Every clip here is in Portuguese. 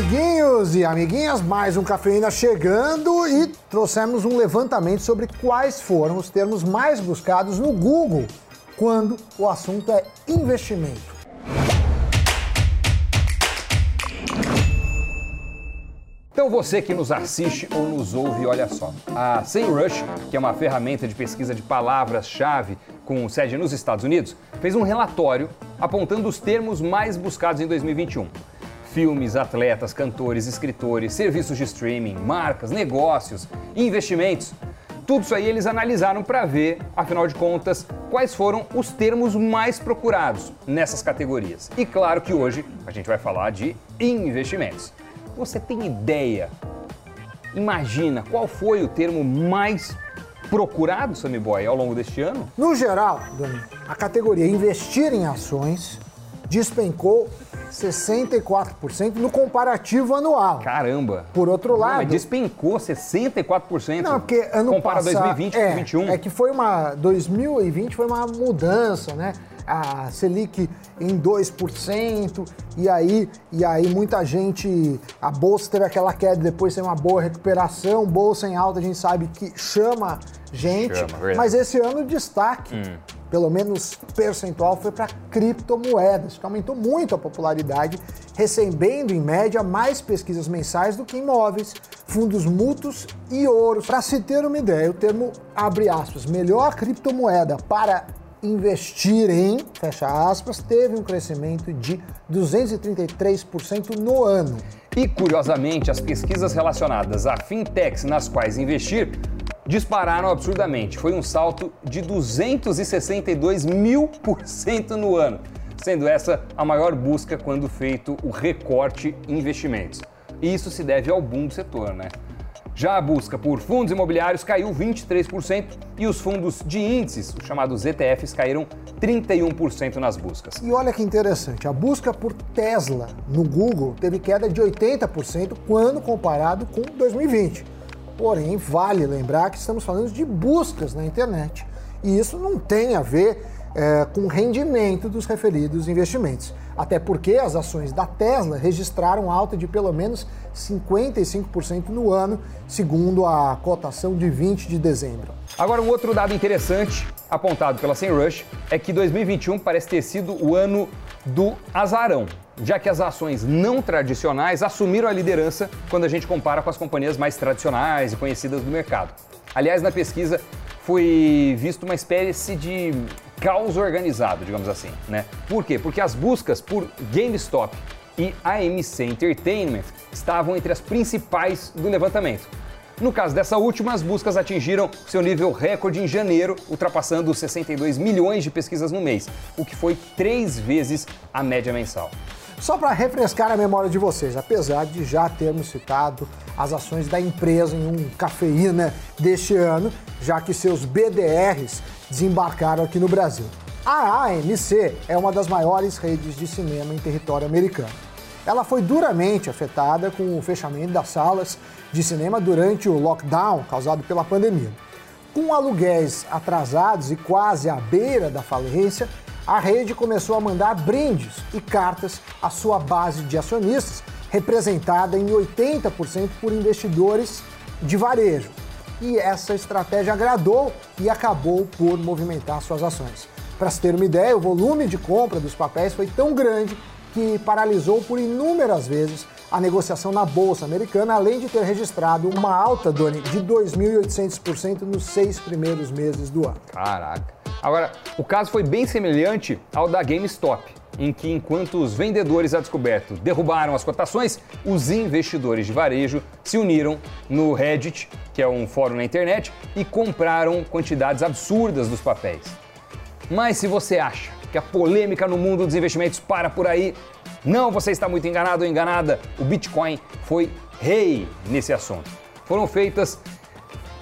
Amiguinhos e amiguinhas, mais um Cafeína chegando e trouxemos um levantamento sobre quais foram os termos mais buscados no Google quando o assunto é investimento. Então você que nos assiste ou nos ouve, olha só. A SEMrush, que é uma ferramenta de pesquisa de palavras-chave com sede nos Estados Unidos, fez um relatório apontando os termos mais buscados em 2021. Filmes, atletas, cantores, escritores, serviços de streaming, marcas, negócios, investimentos. Tudo isso aí eles analisaram para ver, afinal de contas, quais foram os termos mais procurados nessas categorias. E claro que hoje a gente vai falar de investimentos. Você tem ideia? Imagina qual foi o termo mais procurado, Sammy Boy, ao longo deste ano? No geral, a categoria investir em ações despencou 64% no comparativo anual. Caramba! Por outro lado. Não, mas despencou 64%. Não, porque ano compara passado. 2020 é, com 2021. É que foi uma. 2020 foi uma mudança, né? a Selic em 2%, e aí, e aí muita gente, a bolsa teve aquela queda, depois tem uma boa recuperação, bolsa em alta a gente sabe que chama gente, chama, mas esse ano destaque, hum. Pelo menos percentual, foi para criptomoedas, que aumentou muito a popularidade, recebendo em média mais pesquisas mensais do que imóveis, fundos mútuos e ouro. Para se ter uma ideia, o termo abre aspas, melhor criptomoeda para investir em, fecha aspas, teve um crescimento de 233% no ano. E curiosamente, as pesquisas relacionadas a fintechs nas quais investir dispararam absurdamente. Foi um salto de 262 mil por cento no ano, sendo essa a maior busca quando feito o recorte em investimentos. E isso se deve ao boom do setor, né? Já a busca por fundos imobiliários caiu 23% e os fundos de índices, os chamados ETFs, caíram 31% nas buscas. E olha que interessante, a busca por Tesla no Google teve queda de 80% quando comparado com 2020. Porém, vale lembrar que estamos falando de buscas na internet e isso não tem a ver é, com o rendimento dos referidos investimentos. Até porque as ações da Tesla registraram alta de pelo menos 55% no ano, segundo a cotação de 20 de dezembro. Agora, um outro dado interessante apontado pela SEMrush é que 2021 parece ter sido o ano do azarão, já que as ações não tradicionais assumiram a liderança quando a gente compara com as companhias mais tradicionais e conhecidas do mercado. Aliás, na pesquisa foi visto uma espécie de caos organizado, digamos assim, né? Por quê? Porque as buscas por GameStop e AMC Entertainment estavam entre as principais do levantamento. No caso dessa última, as buscas atingiram seu nível recorde em janeiro, ultrapassando 62 milhões de pesquisas no mês, o que foi três vezes a média mensal. Só para refrescar a memória de vocês, apesar de já termos citado as ações da empresa em um cafeína deste ano, já que seus BDRs desembarcaram aqui no Brasil. A AMC é uma das maiores redes de cinema em território americano. Ela foi duramente afetada com o fechamento das salas de cinema durante o lockdown causado pela pandemia. Com aluguéis atrasados e quase à beira da falência, a rede começou a mandar brindes e cartas à sua base de acionistas, representada em 80% por investidores de varejo. E essa estratégia agradou e acabou por movimentar suas ações. Para se ter uma ideia, o volume de compra dos papéis foi tão grande que paralisou por inúmeras vezes a negociação na Bolsa Americana, além de ter registrado uma alta, Doni, de 2.800% nos seis primeiros meses do ano. Caraca! Agora, o caso foi bem semelhante ao da GameStop, em que enquanto os vendedores a descoberto derrubaram as cotações, os investidores de varejo se uniram no Reddit, que é um fórum na internet, e compraram quantidades absurdas dos papéis. Mas se você acha que a polêmica no mundo dos investimentos para por aí, não, você está muito enganado ou enganada. O Bitcoin foi rei nesse assunto. Foram feitas,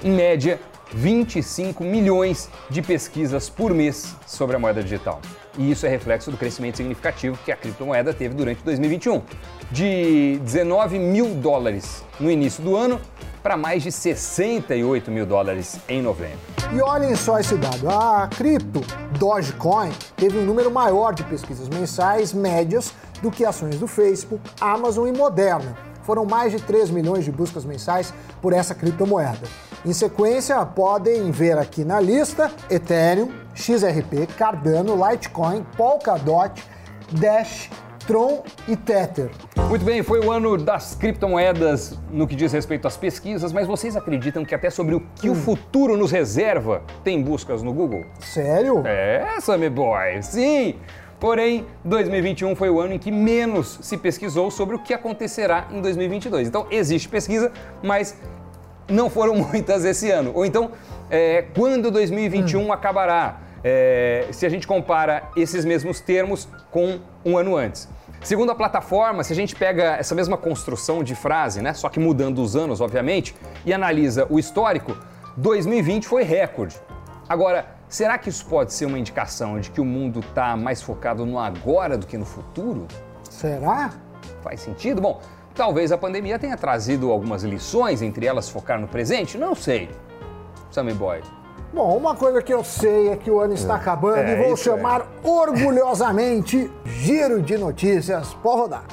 em média, 25 milhões de pesquisas por mês sobre a moeda digital. E isso é reflexo do crescimento significativo que a criptomoeda teve durante 2021. De 19 mil dólares no início do ano para mais de 68 mil dólares em novembro. E olhem só esse dado: a cripto Dogecoin teve um número maior de pesquisas mensais médias do que ações do Facebook, Amazon e Moderna. Foram mais de 3 milhões de buscas mensais por essa criptomoeda. Em sequência, podem ver aqui na lista Ethereum, XRP, Cardano, Litecoin, Polkadot, Dash, Tron e Tether. Muito bem, foi o ano das criptomoedas no que diz respeito às pesquisas, mas vocês acreditam que até sobre o que hum. o futuro nos reserva tem buscas no Google? Sério? É, Sammy Boy, sim! Porém, 2021 foi o ano em que menos se pesquisou sobre o que acontecerá em 2022. Então, existe pesquisa, mas não foram muitas esse ano. Ou então, é, quando 2021 hum. acabará? É, se a gente compara esses mesmos termos com um ano antes. Segundo a plataforma, se a gente pega essa mesma construção de frase, né, só que mudando os anos, obviamente, e analisa o histórico, 2020 foi recorde. Agora, será que isso pode ser uma indicação de que o mundo está mais focado no agora do que no futuro? Será? Faz sentido? Bom, talvez a pandemia tenha trazido algumas lições, entre elas focar no presente, não sei. Sammy Boy. Bom, uma coisa que eu sei é que o ano está é. acabando é, e vou chamar é. orgulhosamente Giro de Notícias. Pode rodar.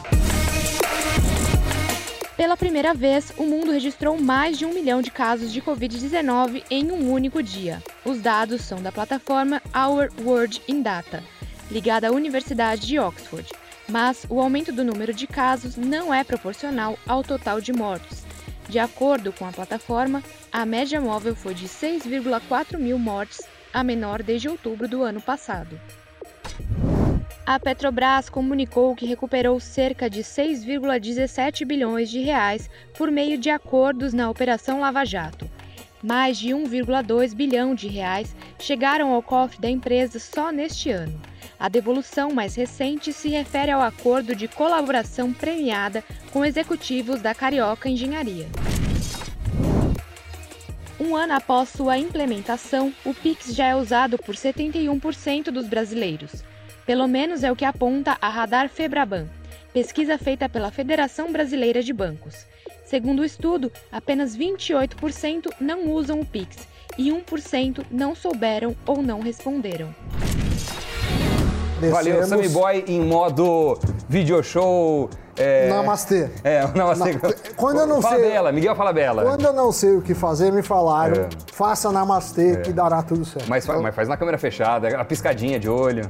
Pela primeira vez, o mundo registrou mais de um milhão de casos de Covid-19 em um único dia. Os dados são da plataforma Our World in Data, ligada à Universidade de Oxford. Mas o aumento do número de casos não é proporcional ao total de mortos. De acordo com a plataforma, a média móvel foi de 6,4 mil mortes, a menor desde outubro do ano passado. A Petrobras comunicou que recuperou cerca de 6,17 bilhões de reais por meio de acordos na Operação Lava Jato. Mais de 1,2 bilhão de reais chegaram ao cofre da empresa só neste ano. A devolução mais recente se refere ao acordo de colaboração premiada com executivos da Carioca Engenharia. Um ano após sua implementação, o Pix já é usado por 71% dos brasileiros. Pelo menos é o que aponta a Radar Febraban, pesquisa feita pela Federação Brasileira de Bancos. Segundo o estudo, apenas 28% não usam o Pix e 1% não souberam ou não responderam. Valeu, Sammy Boy em modo video show. É... Namastê. É, namastê. Na... Quando eu não fala sei. Bela, Miguel fala Bela. Quando eu não sei o que fazer, me falaram, é. faça namastê é. que dará tudo certo. Mas, mas faz na câmera fechada, a piscadinha de olho.